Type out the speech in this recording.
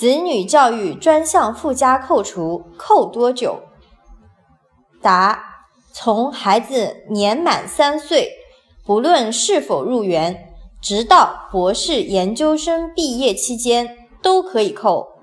子女教育专项附加扣除扣多久？答从孩子年满三岁不论是否入园直到博士研究生毕业期间都可以扣。